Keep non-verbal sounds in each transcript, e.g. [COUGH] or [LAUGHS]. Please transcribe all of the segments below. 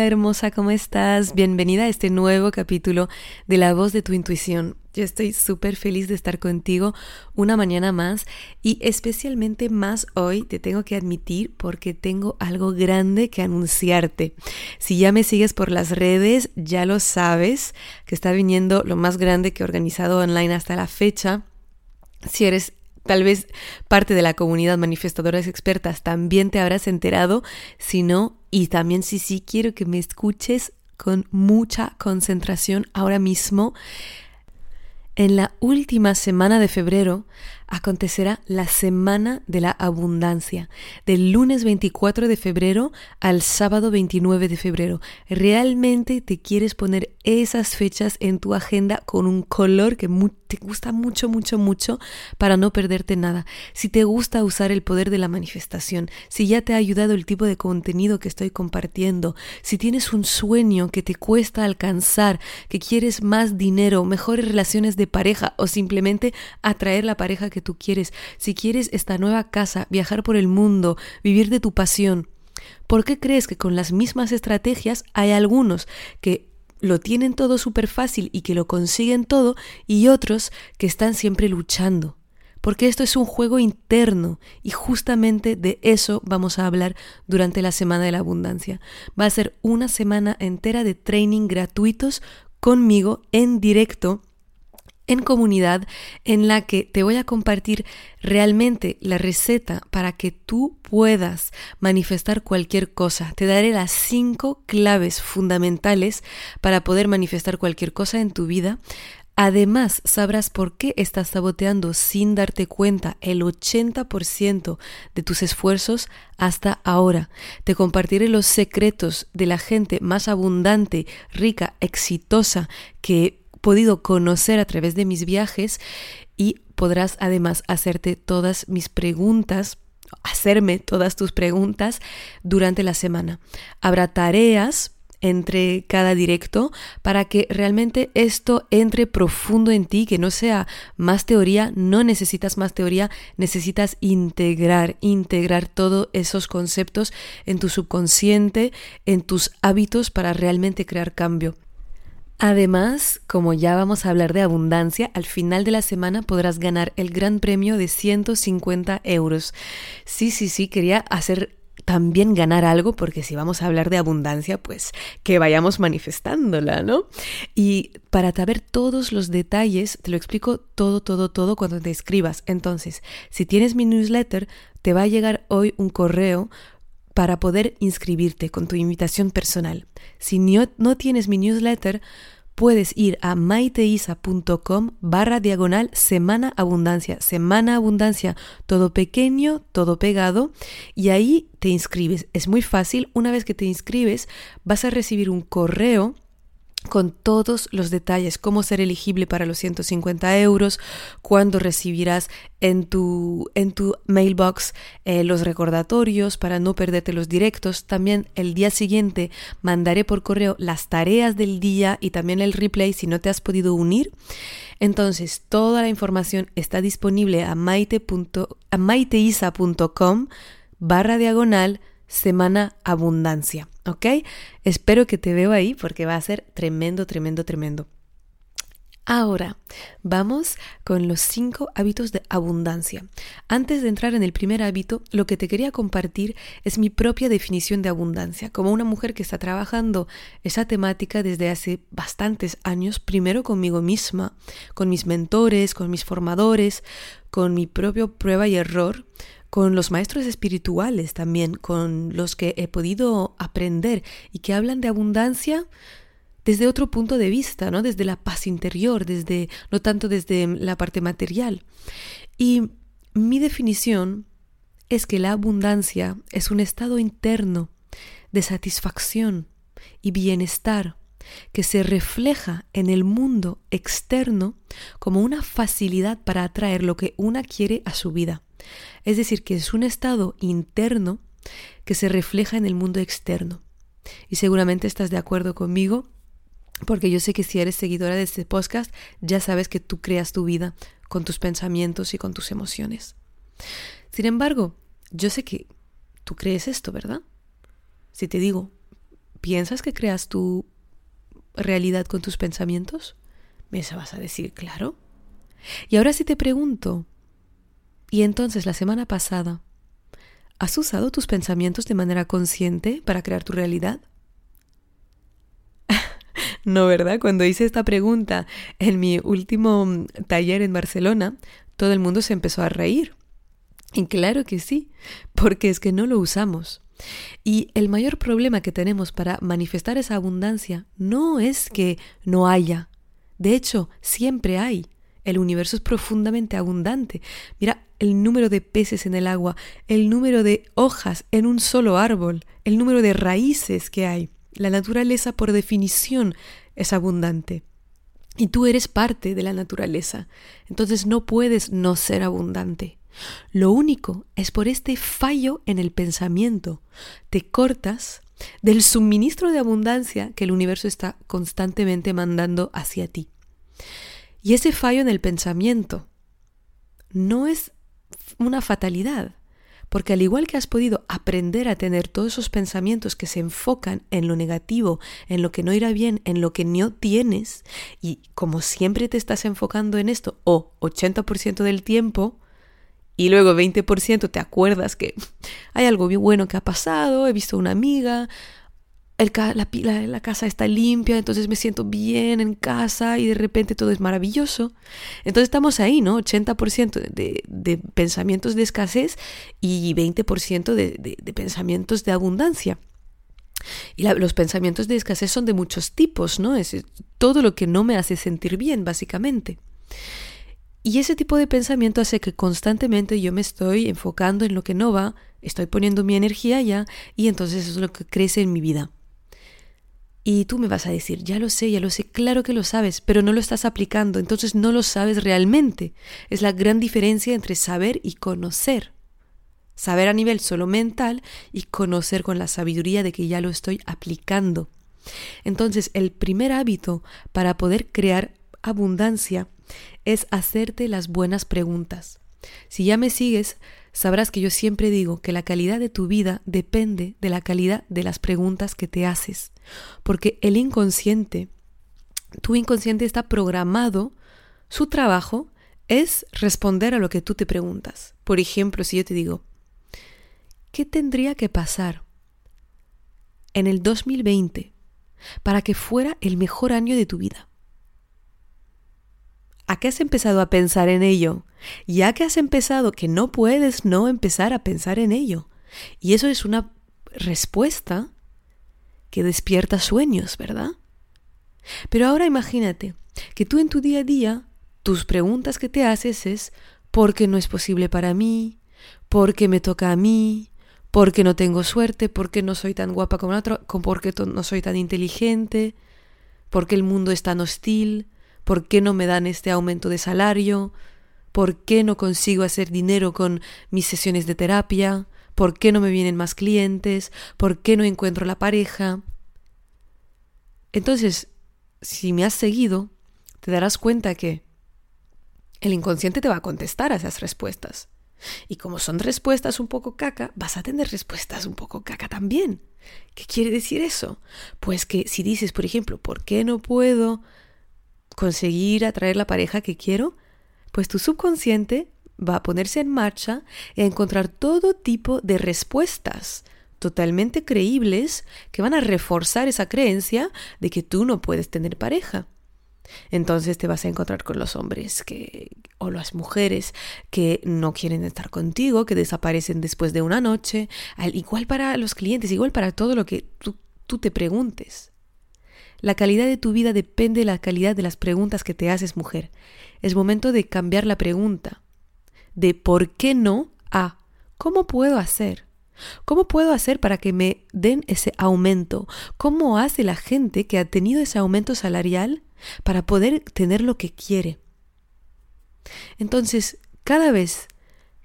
Hola hermosa, ¿cómo estás? Bienvenida a este nuevo capítulo de La voz de tu intuición. Yo estoy súper feliz de estar contigo una mañana más y especialmente más hoy te tengo que admitir porque tengo algo grande que anunciarte. Si ya me sigues por las redes, ya lo sabes que está viniendo lo más grande que he organizado online hasta la fecha. Si eres tal vez parte de la comunidad manifestadoras expertas también te habrás enterado, si no, y también si sí, quiero que me escuches con mucha concentración ahora mismo. En la última semana de febrero acontecerá la Semana de la Abundancia, del lunes 24 de febrero al sábado 29 de febrero. ¿Realmente te quieres poner esas fechas en tu agenda con un color que te gusta mucho, mucho, mucho para no perderte nada? Si te gusta usar el poder de la manifestación, si ya te ha ayudado el tipo de contenido que estoy compartiendo, si tienes un sueño que te cuesta alcanzar, que quieres más dinero, mejores relaciones de pareja o simplemente atraer la pareja que tú quieres, si quieres esta nueva casa, viajar por el mundo, vivir de tu pasión, ¿por qué crees que con las mismas estrategias hay algunos que lo tienen todo súper fácil y que lo consiguen todo y otros que están siempre luchando? Porque esto es un juego interno y justamente de eso vamos a hablar durante la Semana de la Abundancia. Va a ser una semana entera de training gratuitos conmigo en directo en comunidad en la que te voy a compartir realmente la receta para que tú puedas manifestar cualquier cosa. Te daré las cinco claves fundamentales para poder manifestar cualquier cosa en tu vida. Además, sabrás por qué estás saboteando sin darte cuenta el 80% de tus esfuerzos hasta ahora. Te compartiré los secretos de la gente más abundante, rica, exitosa que podido conocer a través de mis viajes y podrás además hacerte todas mis preguntas hacerme todas tus preguntas durante la semana. Habrá tareas entre cada directo para que realmente esto entre profundo en ti, que no sea más teoría, no necesitas más teoría, necesitas integrar, integrar todos esos conceptos en tu subconsciente, en tus hábitos para realmente crear cambio. Además, como ya vamos a hablar de abundancia, al final de la semana podrás ganar el gran premio de 150 euros. Sí, sí, sí, quería hacer también ganar algo, porque si vamos a hablar de abundancia, pues que vayamos manifestándola, ¿no? Y para saber todos los detalles, te lo explico todo, todo, todo cuando te escribas. Entonces, si tienes mi newsletter, te va a llegar hoy un correo para poder inscribirte con tu invitación personal. Si no, tienes mi newsletter, puedes ir a maiteisa.com barra diagonal semana abundancia, semana abundancia, todo pequeño, todo pegado, y ahí te inscribes. Es muy fácil, una vez que te inscribes vas a recibir un correo con todos los detalles, cómo ser elegible para los 150 euros, cuándo recibirás en tu, en tu mailbox eh, los recordatorios para no perderte los directos. También el día siguiente mandaré por correo las tareas del día y también el replay si no te has podido unir. Entonces, toda la información está disponible a, maite a maiteisa.com barra diagonal semana abundancia. ¿ok? Espero que te veo ahí porque va a ser tremendo, tremendo, tremendo. Ahora, vamos con los cinco hábitos de abundancia. Antes de entrar en el primer hábito, lo que te quería compartir es mi propia definición de abundancia, como una mujer que está trabajando esa temática desde hace bastantes años, primero conmigo misma, con mis mentores, con mis formadores, con mi propio prueba y error, con los maestros espirituales también, con los que he podido aprender y que hablan de abundancia desde otro punto de vista, ¿no? Desde la paz interior, desde no tanto desde la parte material. Y mi definición es que la abundancia es un estado interno de satisfacción y bienestar que se refleja en el mundo externo como una facilidad para atraer lo que una quiere a su vida. Es decir, que es un estado interno que se refleja en el mundo externo. Y seguramente estás de acuerdo conmigo, porque yo sé que si eres seguidora de este podcast, ya sabes que tú creas tu vida con tus pensamientos y con tus emociones. Sin embargo, yo sé que tú crees esto, ¿verdad? Si te digo, ¿piensas que creas tu realidad con tus pensamientos? Me vas a decir, claro. Y ahora si te pregunto, ¿y entonces la semana pasada ¿Has usado tus pensamientos de manera consciente para crear tu realidad? [LAUGHS] no, ¿verdad? Cuando hice esta pregunta en mi último mm, taller en Barcelona, todo el mundo se empezó a reír. Y claro que sí, porque es que no lo usamos. Y el mayor problema que tenemos para manifestar esa abundancia no es que no haya. De hecho, siempre hay. El universo es profundamente abundante. Mira el número de peces en el agua, el número de hojas en un solo árbol, el número de raíces que hay. La naturaleza por definición es abundante. Y tú eres parte de la naturaleza. Entonces no puedes no ser abundante. Lo único es por este fallo en el pensamiento. Te cortas del suministro de abundancia que el universo está constantemente mandando hacia ti. Y ese fallo en el pensamiento no es una fatalidad, porque al igual que has podido aprender a tener todos esos pensamientos que se enfocan en lo negativo, en lo que no irá bien, en lo que no tienes, y como siempre te estás enfocando en esto, o 80% del tiempo, y luego 20% te acuerdas que hay algo bien bueno que ha pasado, he visto una amiga, la, casa está limpia, entonces me siento bien en casa y de repente todo es maravilloso. Entonces estamos ahí, ¿no? 80% de, de, pensamientos de escasez y 20% de, de, pensamientos de abundancia. Y los pensamientos de escasez son de muchos tipos, ¿no? Es todo lo que no me hace sentir bien, básicamente. Y ese tipo de pensamiento hace que constantemente yo me estoy enfocando en lo que no va, estoy poniendo mi energía allá y entonces es lo que crece en mi vida. Y tú me vas a decir, ya lo sé, ya lo sé, claro que lo sabes, pero no lo estás aplicando, entonces no lo sabes realmente. Es la gran diferencia entre saber y conocer. Saber a nivel solo mental y conocer con la sabiduría de que ya lo estoy aplicando. Entonces, el primer hábito para poder crear abundancia es hacerte las buenas preguntas. Si ya me sigues, sabrás que yo siempre digo que la calidad de tu vida depende de la calidad de las preguntas que te haces, porque el inconsciente, tu inconsciente está programado, su trabajo es responder a lo que tú te preguntas. Por ejemplo, si yo te digo, ¿qué tendría que pasar en el 2020 para que fuera el mejor año de tu vida? ¿A qué has empezado a pensar en ello? Ya que has empezado, que no puedes no empezar a pensar en ello. Y eso es una respuesta que despierta sueños, ¿verdad? Pero ahora imagínate que tú en tu día a día, tus preguntas que te haces es ¿por qué no es posible para mí? ¿Por qué me toca a mí? ¿Por qué no tengo suerte? ¿Por qué no soy tan guapa como otro? ¿Por qué no soy tan inteligente? ¿Por qué el mundo es tan hostil? ¿Por qué no me dan este aumento de salario? ¿Por qué no consigo hacer dinero con mis sesiones de terapia? ¿Por qué no me vienen más clientes? ¿Por qué no encuentro la pareja? Entonces, si me has seguido, te darás cuenta que el inconsciente te va a contestar a esas respuestas. Y como son respuestas un poco caca, vas a tener respuestas un poco caca también. ¿Qué quiere decir eso? Pues que si dices, por ejemplo, ¿por qué no puedo conseguir atraer la pareja que quiero, pues tu subconsciente va a ponerse en marcha y a encontrar todo tipo de respuestas totalmente creíbles que van a reforzar esa creencia de que tú no puedes tener pareja. Entonces te vas a encontrar con los hombres que o las mujeres que no quieren estar contigo, que desaparecen después de una noche, igual para los clientes, igual para todo lo que tú, tú te preguntes. La calidad de tu vida depende de la calidad de las preguntas que te haces, mujer. Es momento de cambiar la pregunta. De ¿por qué no? a ¿cómo puedo hacer? ¿Cómo puedo hacer para que me den ese aumento? ¿Cómo hace la gente que ha tenido ese aumento salarial para poder tener lo que quiere? Entonces, cada vez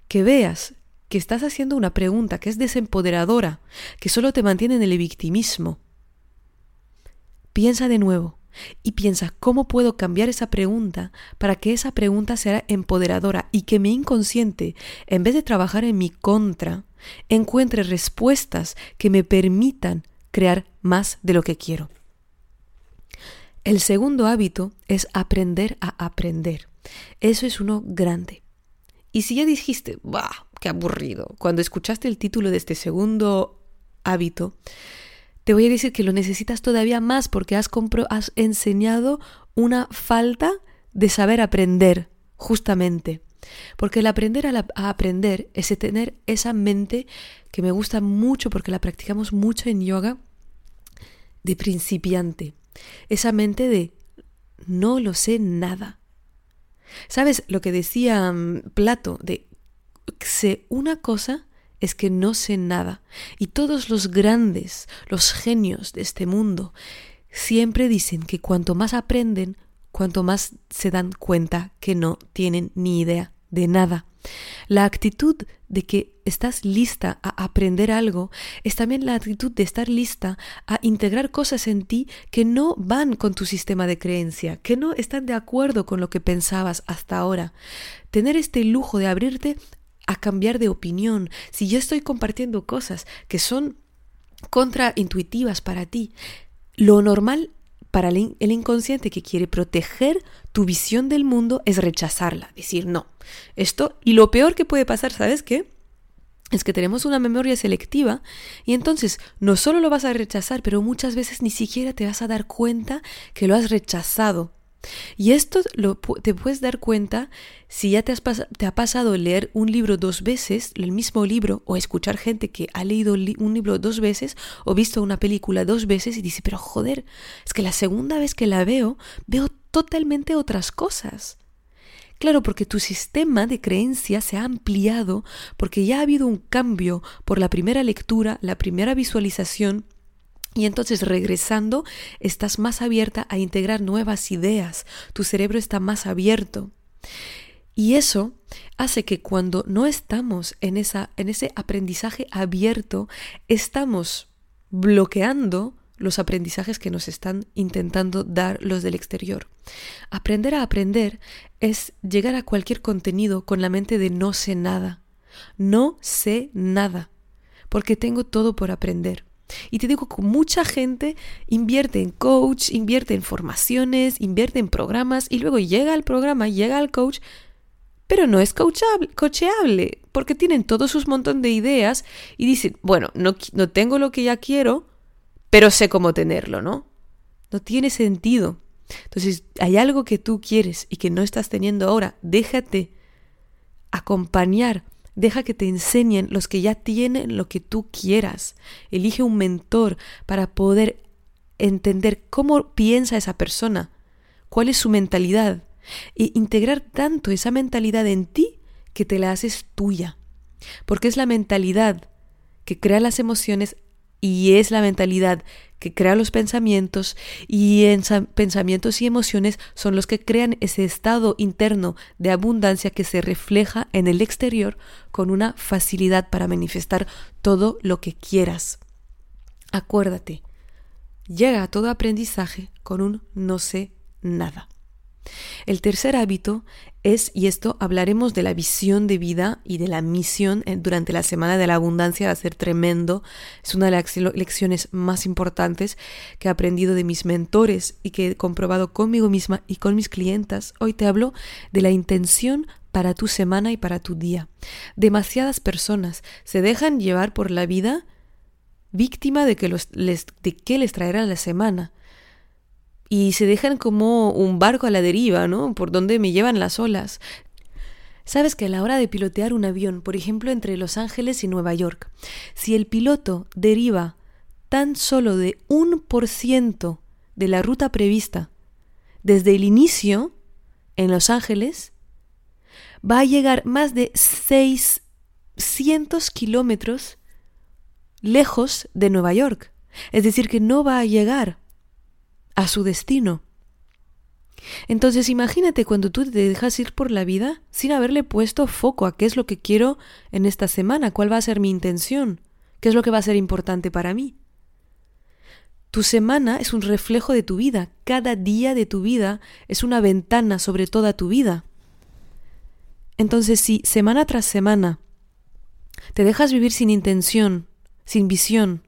que veas que estás haciendo una pregunta que es desempoderadora, que solo te mantiene en el victimismo, piensa de nuevo y piensa cómo puedo cambiar esa pregunta para que esa pregunta sea empoderadora y que mi inconsciente, en vez de trabajar en mi contra, encuentre respuestas que me permitan crear más de lo que quiero. El segundo hábito es aprender a aprender. Eso es uno grande. Y si ya dijiste, ¡bah! ¡Qué aburrido! Cuando escuchaste el título de este segundo hábito, te voy a decir que lo necesitas todavía más porque has, has enseñado una falta de saber aprender, justamente. Porque el aprender a, aprender es tener esa mente que me gusta mucho porque la practicamos mucho en yoga, de principiante. Esa mente de no lo sé nada. ¿Sabes lo que decía mm, Plato? De sé una cosa es que no sé nada. Y todos los grandes, los genios de este mundo, siempre dicen que cuanto más aprenden, cuanto más se dan cuenta que no tienen ni idea de nada. La actitud de que estás lista a aprender algo es también la actitud de estar lista a integrar cosas en ti que no van con tu sistema de creencia, que no están de acuerdo con lo que pensabas hasta ahora. Tener este lujo de abrirte a cambiar de opinión. Si yo estoy compartiendo cosas que son contraintuitivas para ti, lo normal para el, inconsciente que quiere proteger tu visión del mundo es rechazarla, decir no. Esto, y lo peor que puede pasar, ¿sabes qué? Es que tenemos una memoria selectiva y entonces no solo lo vas a rechazar, pero muchas veces ni siquiera te vas a dar cuenta que lo has rechazado. Y esto lo, te puedes dar cuenta si ya te, has te ha pasado leer un libro dos veces, el mismo libro, o escuchar gente que ha leído un libro dos veces, o visto una película dos veces y dice, pero joder, es que la segunda vez que la veo, veo totalmente otras cosas. Claro, porque tu sistema de creencias se ha ampliado, porque ya ha habido un cambio por la primera lectura, la primera visualización, y entonces regresando, estás más abierta a integrar nuevas ideas, tu cerebro está más abierto. Y eso hace que cuando no estamos en, esa, en ese aprendizaje abierto, estamos bloqueando los aprendizajes que nos están intentando dar los del exterior. Aprender a aprender es llegar a cualquier contenido con la mente de no sé nada. No sé nada, porque tengo todo por aprender. Y te digo que mucha gente invierte en coach, invierte en formaciones, invierte en programas y luego llega al programa, llega al coach, pero no es coachable, cocheable, porque tienen todos sus montón de ideas y dicen, bueno, no, no tengo lo que ya quiero, pero sé cómo tenerlo, ¿no? No tiene sentido. Entonces, hay algo que tú quieres y que no estás teniendo ahora, déjate acompañar Deja que te enseñen los que ya tienen lo que tú quieras. Elige un mentor para poder entender cómo piensa esa persona, cuál es su mentalidad, e integrar tanto esa mentalidad en ti que te la haces tuya. Porque es la mentalidad que crea las emociones y es la mentalidad que crea los pensamientos y en pensamientos y emociones son los que crean ese estado interno de abundancia que se refleja en el exterior con una facilidad para manifestar todo lo que quieras. Acuérdate, llega a todo aprendizaje con un no sé nada. El tercer hábito es, y esto hablaremos de la visión de vida y de la misión durante la Semana de la Abundancia, va a ser tremendo. Es una de las lecciones más importantes que he aprendido de mis mentores y que he comprobado conmigo misma y con mis clientas. Hoy te hablo de la intención para tu semana y para tu día. Demasiadas personas se dejan llevar por la vida víctima de que, les, de qué les traerá la semana y se dejan como un barco a la deriva, ¿no? Por donde me llevan las olas. Sabes que a la hora de pilotear un avión, por ejemplo, entre Los Ángeles y Nueva York, si el piloto deriva tan solo de un por ciento de la ruta prevista desde el inicio en Los Ángeles, va a llegar más de 600 kilómetros lejos de Nueva York. Es decir, que no va a llegar a su destino. Entonces imagínate cuando tú te dejas ir por la vida sin haberle puesto foco a qué es lo que quiero en esta semana, cuál va a ser mi intención, qué es lo que va a ser importante para mí. Tu semana es un reflejo de tu vida, cada día de tu vida es una ventana sobre toda tu vida. Entonces si semana tras semana te dejas vivir sin intención, sin visión,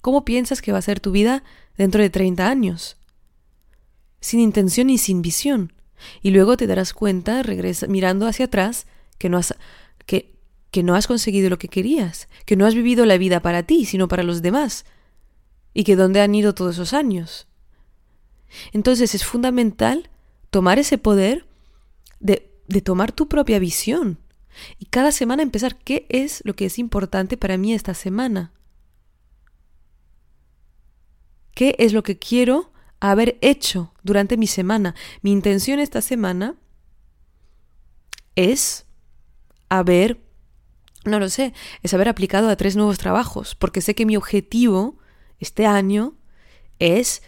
¿cómo piensas que va a ser tu vida dentro de 30 años? Sin intención y sin visión. Y luego te darás cuenta, regresa, mirando hacia atrás, que no has, que, que no has conseguido lo que querías, que no has vivido la vida para ti, sino para los demás. Y que dónde han ido todos esos años. Entonces es fundamental tomar ese poder de, de tomar tu propia visión. Y cada semana empezar qué es lo que es importante para mí esta semana. ¿Qué es lo que quiero haber hecho durante mi semana. Mi intención esta semana es haber, no lo sé, es haber aplicado a tres nuevos trabajos, porque sé que mi objetivo este año es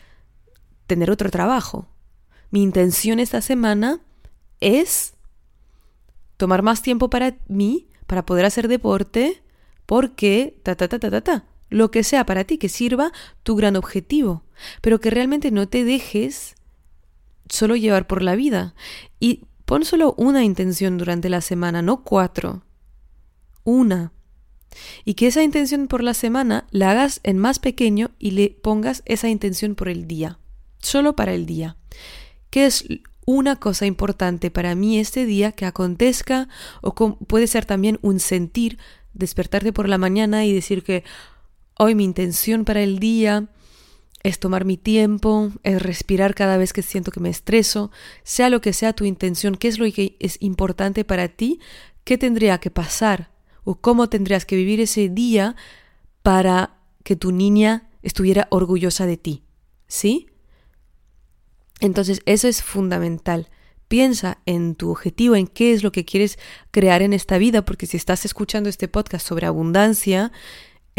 tener otro trabajo. Mi intención esta semana es tomar más tiempo para mí, para poder hacer deporte, porque ta ta ta ta ta ta lo que sea para ti que sirva tu gran objetivo, pero que realmente no te dejes solo llevar por la vida. Y pon solo una intención durante la semana, no cuatro. Una. Y que esa intención por la semana la hagas en más pequeño y le pongas esa intención por el día. Solo para el día. ¿Qué es una cosa importante para mí este día que acontezca? O puede ser también un sentir, despertarte por la mañana y decir que Hoy mi intención para el día es tomar mi tiempo, es respirar cada vez que siento que me estreso, sea lo que sea tu intención, qué es lo que es importante para ti, qué tendría que pasar o cómo tendrías que vivir ese día para que tu niña estuviera orgullosa de ti. ¿Sí? Entonces eso es fundamental. Piensa en tu objetivo, en qué es lo que quieres crear en esta vida, porque si estás escuchando este podcast sobre abundancia,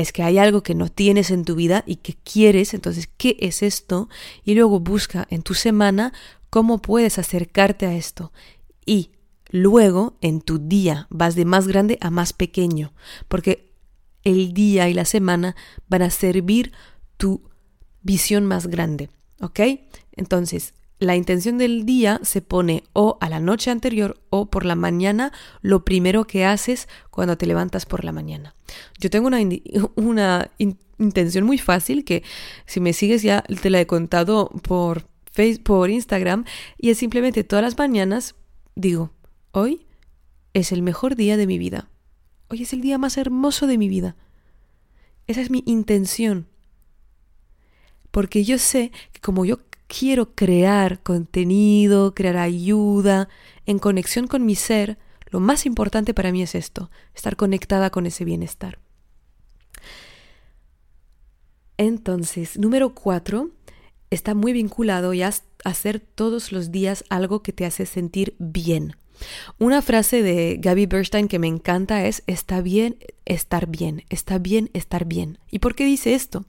es que hay algo que no tienes en tu vida y que quieres, entonces, ¿qué es esto? Y luego busca en tu semana cómo puedes acercarte a esto. Y luego, en tu día, vas de más grande a más pequeño, porque el día y la semana van a servir tu visión más grande. ¿Ok? Entonces, la intención del día se pone o a la noche anterior o por la mañana, lo primero que haces cuando te levantas por la mañana. Yo tengo una, [LAUGHS] una intención muy fácil que si me sigues ya te la he contado por Facebook, por Instagram y es simplemente todas las mañanas digo, hoy es el mejor día de mi vida. Hoy es el día más hermoso de mi vida. Esa es mi intención. Porque yo sé que como yo quiero crear contenido, crear ayuda, en conexión con mi ser, lo más importante para mí es esto, estar conectada con ese bienestar. Entonces, número cuatro, está muy vinculado a hacer todos los días algo que te hace sentir bien. Una frase de Gaby Bernstein que me encanta es, está bien estar bien, está bien estar bien. ¿Y por qué dice esto?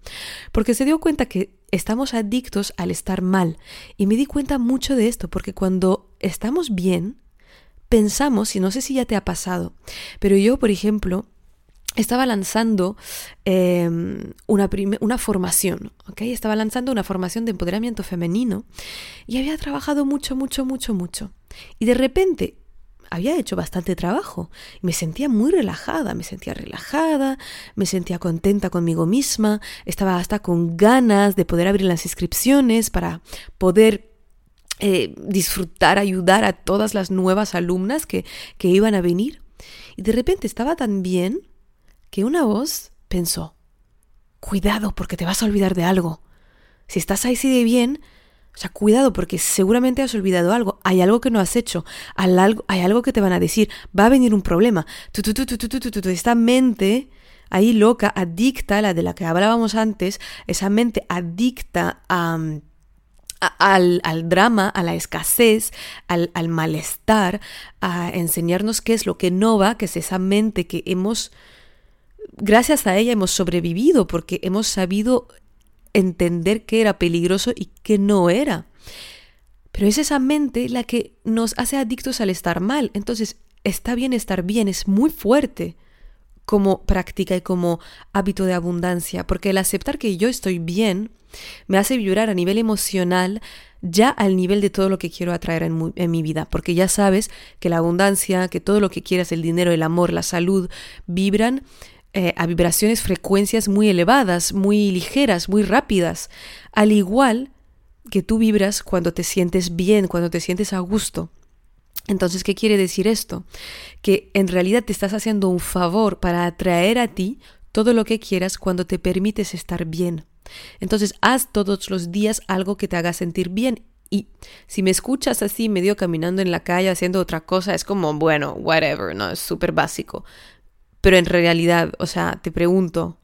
Porque se dio cuenta que estamos adictos al estar mal. Y me di cuenta mucho de esto, porque cuando estamos bien, pensamos, y no sé si ya te ha pasado, pero yo, por ejemplo, estaba lanzando em, una, una, formación, ¿ok? Estaba lanzando una formación de empoderamiento femenino y había trabajado mucho, mucho, mucho, mucho. Y de repente había hecho bastante trabajo. Me sentía muy relajada, me sentía relajada, me sentía contenta conmigo misma, estaba hasta con ganas de poder abrir las inscripciones para poder eh, disfrutar, ayudar a todas las nuevas alumnas que, que iban a venir. Y de repente estaba tan bien que una voz pensó, cuidado porque te vas a olvidar de algo. Si estás ahí así de bien, o sea, cuidado porque seguramente has olvidado algo, hay algo que no has hecho, hay algo que te van a decir, va a venir un problema. Esta mente ahí loca, adicta, la de la que hablábamos antes, esa mente adicta a, al, al, drama, a la escasez, al, al malestar, a enseñarnos qué es lo que no va, que es esa mente que hemos gracias a ella hemos sobrevivido porque hemos sabido entender qué era peligroso y qué no era. Pero es esa mente la que nos hace adictos al estar mal. Entonces, está bien estar bien, es muy fuerte como práctica y como hábito de abundancia, porque el aceptar que yo estoy bien me hace vibrar a nivel emocional ya al nivel de todo lo que quiero atraer en, mi vida, porque ya sabes que la abundancia, que todo lo que quieras, el dinero, el amor, la salud, vibran eh, a vibraciones, frecuencias muy elevadas, muy ligeras, muy rápidas, al igual que tú vibras cuando te sientes bien, cuando te sientes a gusto. Entonces, ¿qué quiere decir esto? Que en realidad te estás haciendo un favor para atraer a ti todo lo que quieras cuando te permites estar bien. Entonces, haz todos los días algo que te haga sentir bien. Y si me escuchas así, medio caminando en la calle, haciendo otra cosa, es como, bueno, whatever, ¿no? Es súper básico. Pero en realidad, o sea, te pregunto,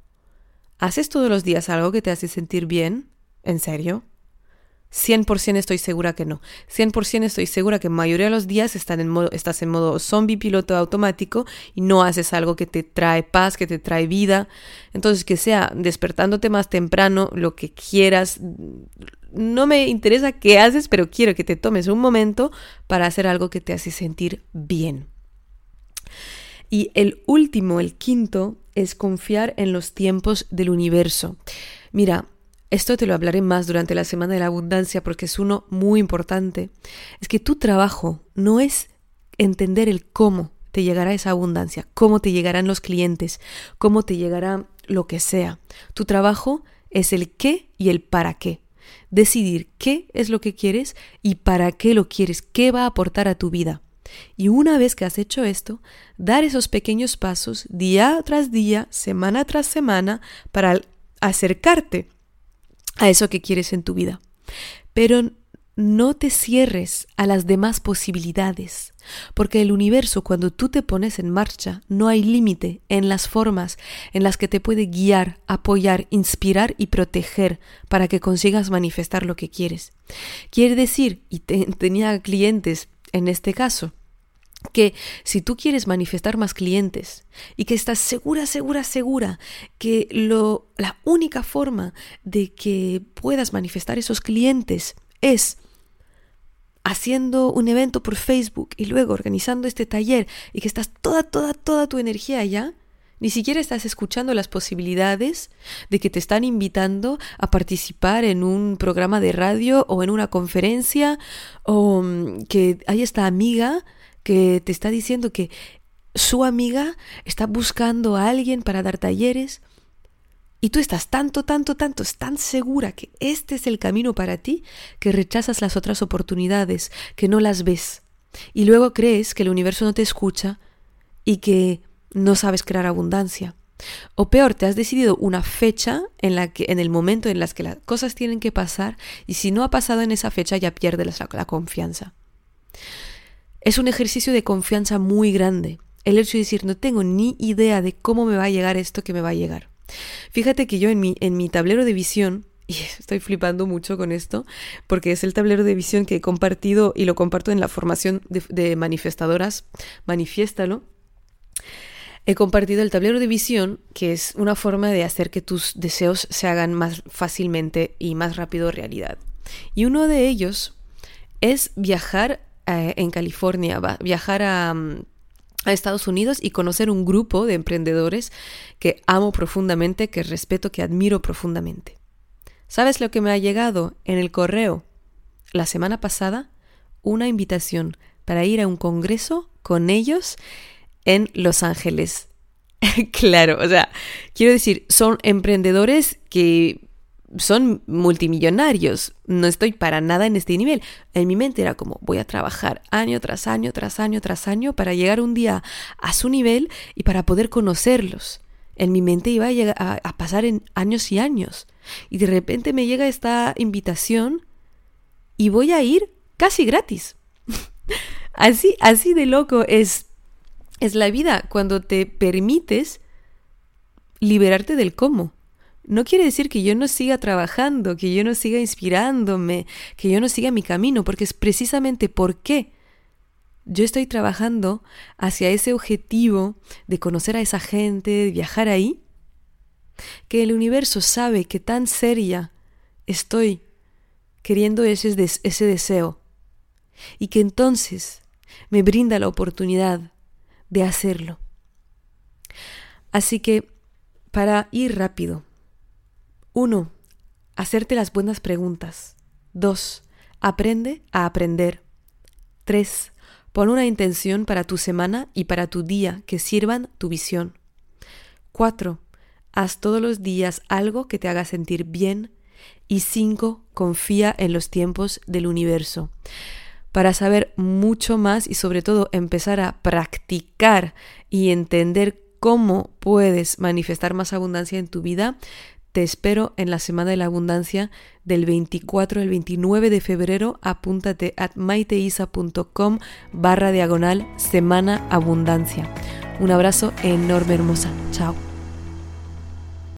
¿haces todos los días algo que te hace sentir bien? ¿En serio? 100% estoy segura que no. 100% estoy segura que mayoría de los días estás en modo zombie piloto automático y no haces algo que te trae paz, que te trae vida. Entonces, que sea despertándote más temprano, lo que quieras. No me interesa qué haces, pero quiero que te tomes un momento para hacer algo que te hace sentir bien. Y el último, el quinto, es confiar en los tiempos del universo. Mira, esto te lo hablaré más durante la Semana de la Abundancia porque es uno muy importante. Es que tu trabajo no es entender el cómo te llegará esa abundancia, cómo te llegarán los clientes, cómo te llegará lo que sea. Tu trabajo es el qué y el para qué. Decidir qué es lo que quieres y para qué lo quieres, qué va a aportar a tu vida. Y una vez que has hecho esto, dar esos pequeños pasos día tras día, semana tras semana, para acercarte a eso que quieres en tu vida. Pero no te cierres a las demás posibilidades, porque el universo cuando tú te pones en marcha no hay límite en las formas en las que te puede guiar, apoyar, inspirar y proteger para que consigas manifestar lo que quieres. Quiere decir, y tenía clientes en este caso, que si tú quieres manifestar más clientes y que estás segura, segura, segura que lo, la única forma de que puedas manifestar esos clientes es haciendo un evento por Facebook y luego organizando este taller y que estás toda, toda, toda tu energía allá, ni siquiera estás escuchando las posibilidades de que te están invitando a participar en un programa de radio o en una conferencia o mm, que hay esta amiga que te está diciendo que su amiga está buscando a alguien para dar talleres y tú estás tanto, tanto, tanto, tan segura que este es el camino para ti que rechazas las otras oportunidades, que no las ves. Y luego crees que el universo no te escucha y que no sabes crear abundancia. O peor, te has decidido una fecha en la que, en el momento en las que las cosas tienen que pasar, y si no ha pasado en esa fecha ya pierdes la, confianza. Es un ejercicio de confianza muy grande. El hecho de decir, no tengo ni idea de cómo me va a llegar esto que me va a llegar. Fíjate que yo en mi, en mi tablero de visión, [LAUGHS] y estoy flipando mucho con esto, porque es el tablero de visión que he compartido y lo comparto en la formación de, de manifestadoras, manifiéstalo. He compartido el tablero de visión, que es una forma de hacer que tus deseos se hagan más fácilmente y más rápido realidad. Y uno de ellos es viajar eh, en California, viajar a, mm, a Estados Unidos y conocer un grupo de emprendedores que amo profundamente, que respeto, que admiro profundamente. ¿Sabes lo que me ha llegado en el correo? La semana pasada, una invitación para ir a un congreso con ellos en Los Ángeles. [LAUGHS] claro, o sea, quiero decir, son emprendedores que son multimillonarios. No estoy para nada en este nivel. En mi mente era como voy a trabajar año tras año, tras año, tras año para llegar un día a su nivel y para poder conocerlos. En mi mente iba a, pasar en años y años. Y de repente me llega esta invitación y voy a ir casi gratis. [LAUGHS] así, así de loco es, es la vida cuando te permites liberarte del cómo. No quiere decir que yo no siga trabajando, que yo no siga inspirándome, que yo no siga mi camino, porque es precisamente por qué yo estoy trabajando hacia ese objetivo de conocer a esa gente, de viajar ahí, que el universo sabe que tan seria estoy queriendo ese, ese deseo y que entonces me brinda la oportunidad de hacerlo. Así que, para ir rápido, uno, hacerte las buenas preguntas. Dos, aprende a aprender. Tres, pon una intención para tu semana y para tu día que sirvan tu visión. Cuatro, haz todos los días algo que te haga sentir bien. Y cinco, confía en los tiempos del universo para saber mucho más y sobre todo empezar a practicar y entender cómo puedes manifestar más abundancia en tu vida, te espero en la Semana de la Abundancia del 24 al 29 de febrero. Apúntate a maiteisa.com barra diagonal Semana Abundancia. Un abrazo enorme hermosa. Chao.